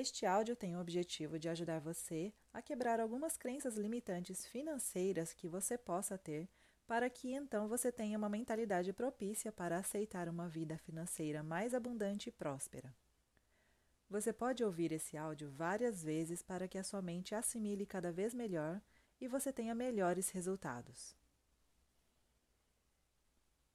Este áudio tem o objetivo de ajudar você a quebrar algumas crenças limitantes financeiras que você possa ter, para que então você tenha uma mentalidade propícia para aceitar uma vida financeira mais abundante e próspera. Você pode ouvir esse áudio várias vezes para que a sua mente assimile cada vez melhor e você tenha melhores resultados.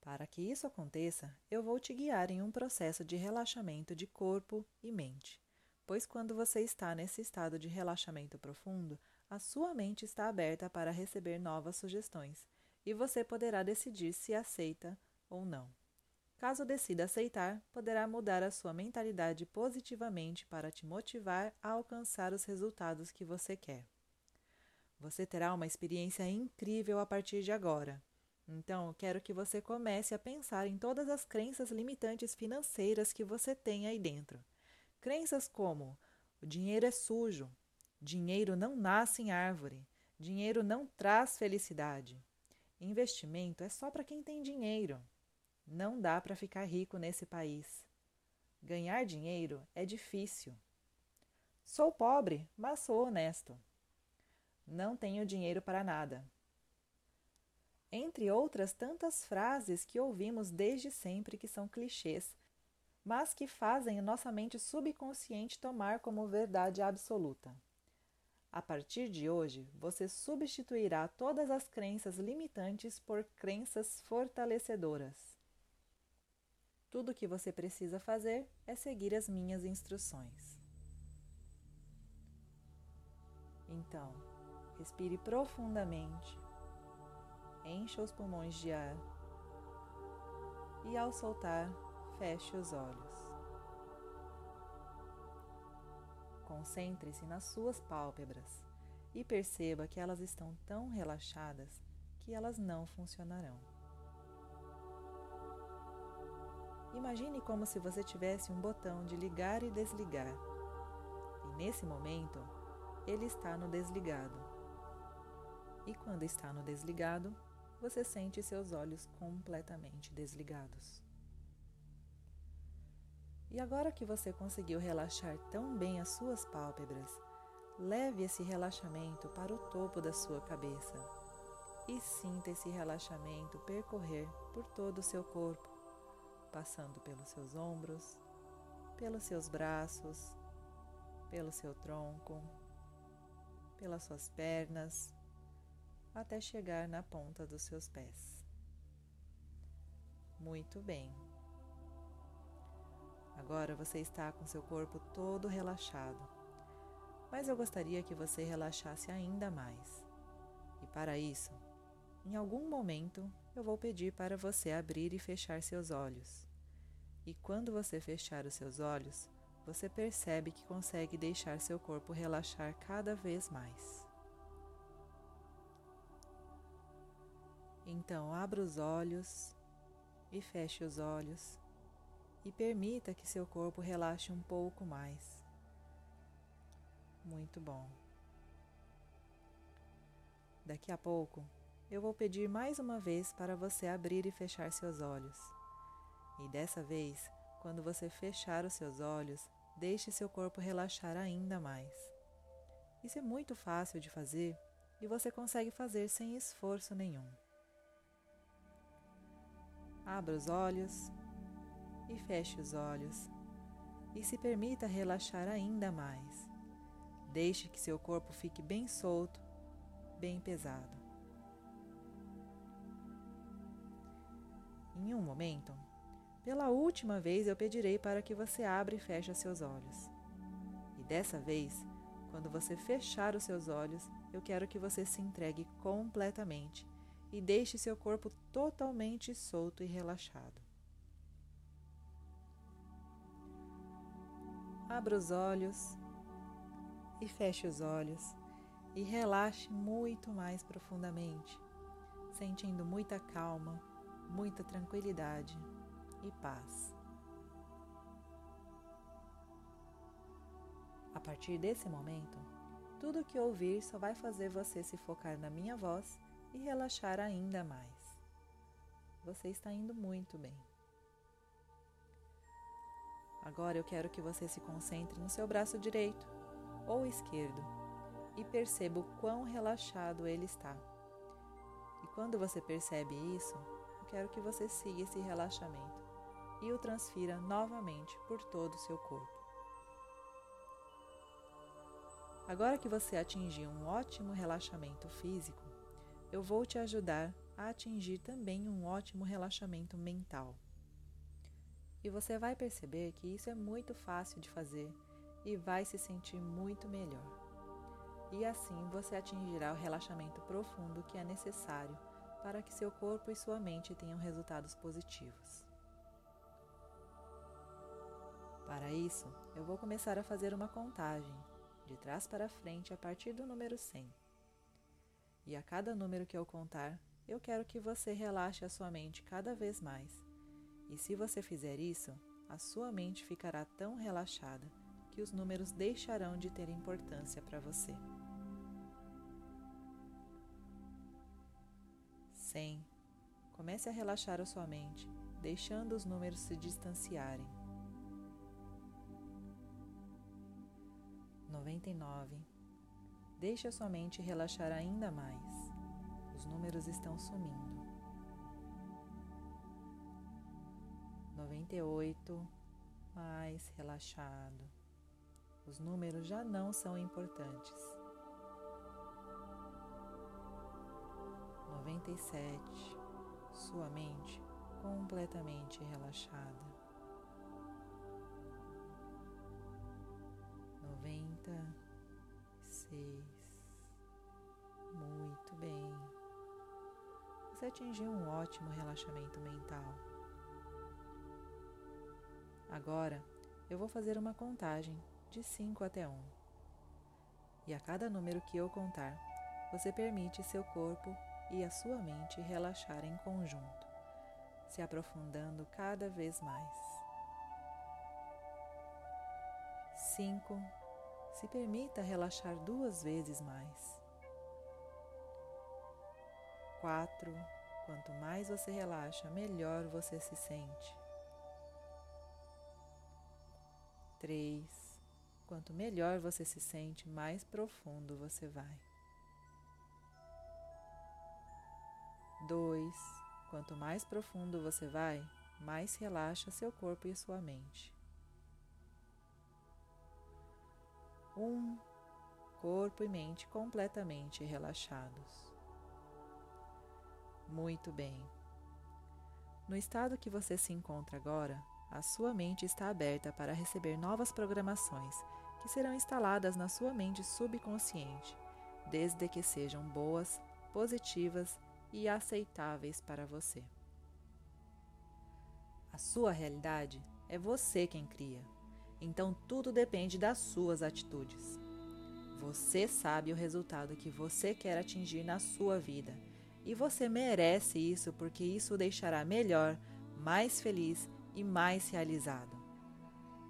Para que isso aconteça, eu vou te guiar em um processo de relaxamento de corpo e mente pois quando você está nesse estado de relaxamento profundo, a sua mente está aberta para receber novas sugestões e você poderá decidir se aceita ou não. Caso decida aceitar, poderá mudar a sua mentalidade positivamente para te motivar a alcançar os resultados que você quer. Você terá uma experiência incrível a partir de agora. Então, quero que você comece a pensar em todas as crenças limitantes financeiras que você tem aí dentro Crenças como: o dinheiro é sujo, dinheiro não nasce em árvore, dinheiro não traz felicidade. Investimento é só para quem tem dinheiro. Não dá para ficar rico nesse país. Ganhar dinheiro é difícil. Sou pobre, mas sou honesto. Não tenho dinheiro para nada. Entre outras tantas frases que ouvimos desde sempre que são clichês mas que fazem nossa mente subconsciente tomar como verdade absoluta. A partir de hoje, você substituirá todas as crenças limitantes por crenças fortalecedoras. Tudo o que você precisa fazer é seguir as minhas instruções. Então, respire profundamente, encha os pulmões de ar e, ao soltar, feche os olhos. Concentre-se nas suas pálpebras e perceba que elas estão tão relaxadas que elas não funcionarão. Imagine como se você tivesse um botão de ligar e desligar, e nesse momento ele está no desligado. E quando está no desligado, você sente seus olhos completamente desligados. E agora que você conseguiu relaxar tão bem as suas pálpebras, leve esse relaxamento para o topo da sua cabeça e sinta esse relaxamento percorrer por todo o seu corpo, passando pelos seus ombros, pelos seus braços, pelo seu tronco, pelas suas pernas, até chegar na ponta dos seus pés. Muito bem. Agora você está com seu corpo todo relaxado, mas eu gostaria que você relaxasse ainda mais. E para isso, em algum momento eu vou pedir para você abrir e fechar seus olhos. E quando você fechar os seus olhos, você percebe que consegue deixar seu corpo relaxar cada vez mais. Então, abra os olhos e feche os olhos e permita que seu corpo relaxe um pouco mais. Muito bom. Daqui a pouco, eu vou pedir mais uma vez para você abrir e fechar seus olhos. E dessa vez, quando você fechar os seus olhos, deixe seu corpo relaxar ainda mais. Isso é muito fácil de fazer e você consegue fazer sem esforço nenhum. Abra os olhos e feche os olhos e se permita relaxar ainda mais. Deixe que seu corpo fique bem solto, bem pesado. Em um momento, pela última vez eu pedirei para que você abra e feche seus olhos. E dessa vez, quando você fechar os seus olhos, eu quero que você se entregue completamente e deixe seu corpo totalmente solto e relaxado. Abra os olhos e feche os olhos e relaxe muito mais profundamente, sentindo muita calma, muita tranquilidade e paz. A partir desse momento, tudo o que ouvir só vai fazer você se focar na minha voz e relaxar ainda mais. Você está indo muito bem. Agora eu quero que você se concentre no seu braço direito ou esquerdo e perceba o quão relaxado ele está. E quando você percebe isso, eu quero que você siga esse relaxamento e o transfira novamente por todo o seu corpo. Agora que você atingiu um ótimo relaxamento físico, eu vou te ajudar a atingir também um ótimo relaxamento mental. E você vai perceber que isso é muito fácil de fazer e vai se sentir muito melhor. E assim você atingirá o relaxamento profundo que é necessário para que seu corpo e sua mente tenham resultados positivos. Para isso, eu vou começar a fazer uma contagem, de trás para frente, a partir do número 100. E a cada número que eu contar, eu quero que você relaxe a sua mente cada vez mais. E se você fizer isso, a sua mente ficará tão relaxada que os números deixarão de ter importância para você. 100. Comece a relaxar a sua mente, deixando os números se distanciarem. 99. Deixe a sua mente relaxar ainda mais. Os números estão sumindo. 98. Mais relaxado. Os números já não são importantes. 97. Sua mente completamente relaxada. 96. Muito bem. Você atingiu um ótimo relaxamento mental. Agora eu vou fazer uma contagem de 5 até 1. E a cada número que eu contar, você permite seu corpo e a sua mente relaxar em conjunto, se aprofundando cada vez mais. 5. Se permita relaxar duas vezes mais. 4. Quanto mais você relaxa, melhor você se sente. 3. Quanto melhor você se sente, mais profundo você vai. 2. Quanto mais profundo você vai, mais relaxa seu corpo e sua mente. 1. Um, corpo e mente completamente relaxados. Muito bem. No estado que você se encontra agora, a sua mente está aberta para receber novas programações que serão instaladas na sua mente subconsciente, desde que sejam boas, positivas e aceitáveis para você. A sua realidade é você quem cria, então tudo depende das suas atitudes. Você sabe o resultado que você quer atingir na sua vida e você merece isso porque isso o deixará melhor, mais feliz e mais realizado.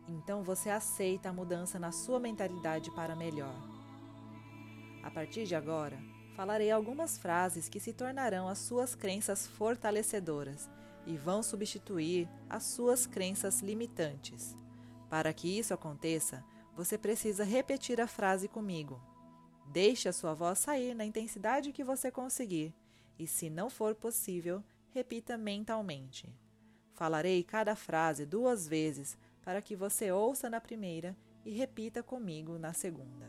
Então você aceita a mudança na sua mentalidade para melhor. A partir de agora, falarei algumas frases que se tornarão as suas crenças fortalecedoras e vão substituir as suas crenças limitantes. Para que isso aconteça, você precisa repetir a frase comigo. Deixe a sua voz sair na intensidade que você conseguir e, se não for possível, repita mentalmente. Falarei cada frase duas vezes para que você ouça na primeira e repita comigo na segunda.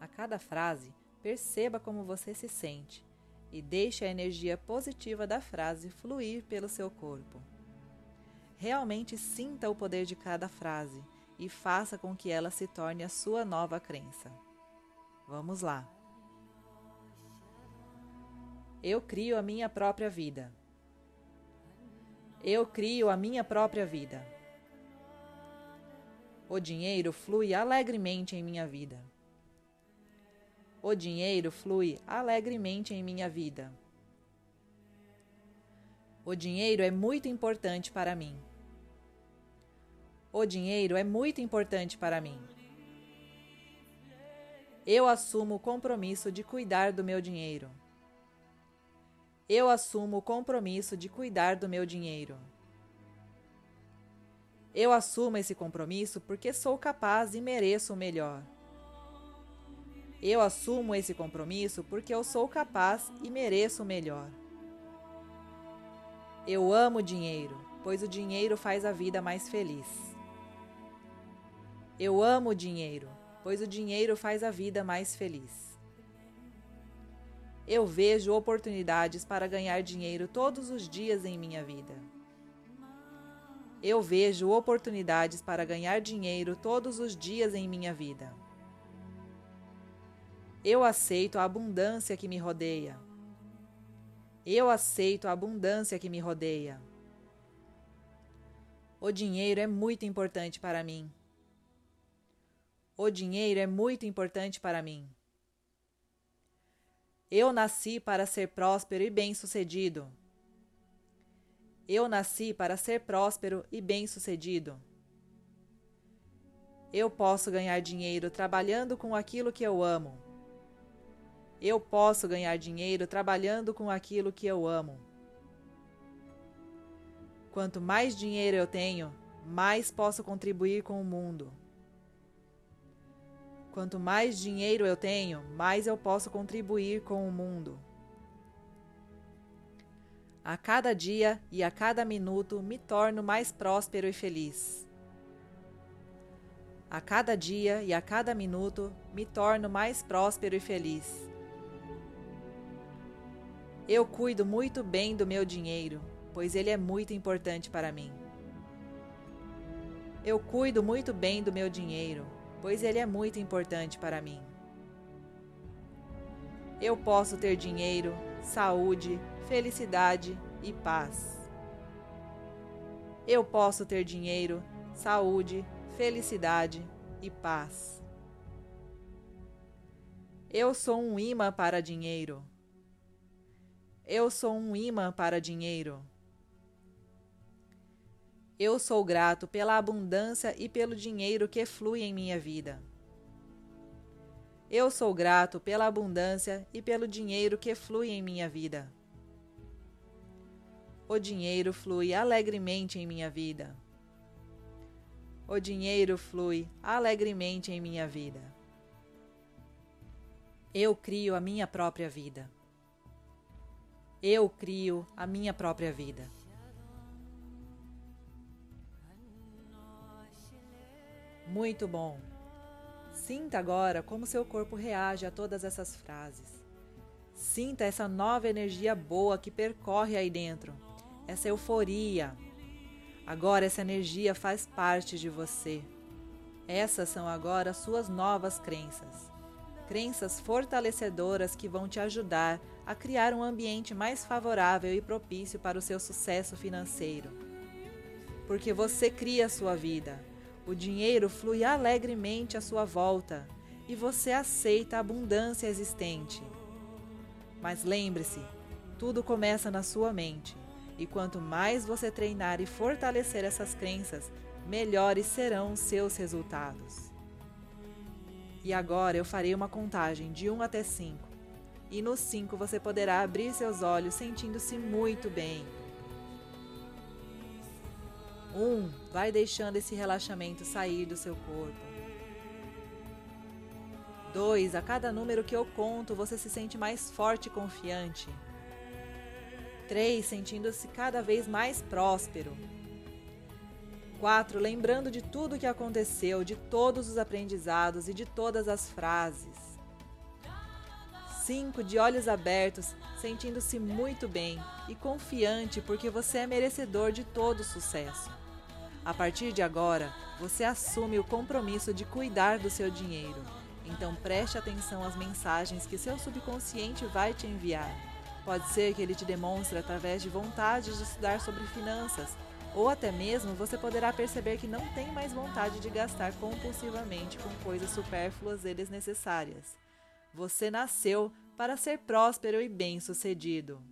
A cada frase, Perceba como você se sente e deixe a energia positiva da frase fluir pelo seu corpo. Realmente sinta o poder de cada frase e faça com que ela se torne a sua nova crença. Vamos lá. Eu crio a minha própria vida. Eu crio a minha própria vida. O dinheiro flui alegremente em minha vida. O dinheiro flui alegremente em minha vida. O dinheiro é muito importante para mim. O dinheiro é muito importante para mim. Eu assumo o compromisso de cuidar do meu dinheiro. Eu assumo o compromisso de cuidar do meu dinheiro. Eu assumo esse compromisso porque sou capaz e mereço o melhor. Eu assumo esse compromisso porque eu sou capaz e mereço o melhor. Eu amo dinheiro, pois o dinheiro faz a vida mais feliz. Eu amo o dinheiro, pois o dinheiro faz a vida mais feliz. Eu vejo oportunidades para ganhar dinheiro todos os dias em minha vida. Eu vejo oportunidades para ganhar dinheiro todos os dias em minha vida. Eu aceito a abundância que me rodeia. Eu aceito a abundância que me rodeia. O dinheiro é muito importante para mim. O dinheiro é muito importante para mim. Eu nasci para ser próspero e bem-sucedido. Eu nasci para ser próspero e bem-sucedido. Eu posso ganhar dinheiro trabalhando com aquilo que eu amo. Eu posso ganhar dinheiro trabalhando com aquilo que eu amo. Quanto mais dinheiro eu tenho, mais posso contribuir com o mundo. Quanto mais dinheiro eu tenho, mais eu posso contribuir com o mundo. A cada dia e a cada minuto me torno mais próspero e feliz. A cada dia e a cada minuto me torno mais próspero e feliz. Eu cuido muito bem do meu dinheiro, pois ele é muito importante para mim. Eu cuido muito bem do meu dinheiro, pois ele é muito importante para mim. Eu posso ter dinheiro, saúde, felicidade e paz. Eu posso ter dinheiro, saúde, felicidade e paz. Eu sou um imã para dinheiro. Eu sou um imã para dinheiro. Eu sou grato pela abundância e pelo dinheiro que flui em minha vida. Eu sou grato pela abundância e pelo dinheiro que flui em minha vida. O dinheiro flui alegremente em minha vida. O dinheiro flui alegremente em minha vida. Eu crio a minha própria vida. Eu crio a minha própria vida. Muito bom. Sinta agora como seu corpo reage a todas essas frases. Sinta essa nova energia boa que percorre aí dentro, essa euforia. Agora essa energia faz parte de você. Essas são agora suas novas crenças. Crenças fortalecedoras que vão te ajudar a criar um ambiente mais favorável e propício para o seu sucesso financeiro. Porque você cria a sua vida. O dinheiro flui alegremente à sua volta e você aceita a abundância existente. Mas lembre-se, tudo começa na sua mente, e quanto mais você treinar e fortalecer essas crenças, melhores serão os seus resultados. E agora eu farei uma contagem de 1 até 5. E no 5 você poderá abrir seus olhos sentindo-se muito bem. Um, vai deixando esse relaxamento sair do seu corpo. Dois, a cada número que eu conto, você se sente mais forte e confiante. Três, sentindo-se cada vez mais próspero. Quatro, lembrando de tudo o que aconteceu, de todos os aprendizados e de todas as frases. Cinco, de olhos abertos, sentindo-se muito bem e confiante porque você é merecedor de todo sucesso. A partir de agora, você assume o compromisso de cuidar do seu dinheiro. Então preste atenção às mensagens que seu subconsciente vai te enviar. Pode ser que ele te demonstre através de vontade de estudar sobre finanças, ou até mesmo você poderá perceber que não tem mais vontade de gastar compulsivamente com coisas supérfluas e desnecessárias. Você nasceu para ser próspero e bem-sucedido.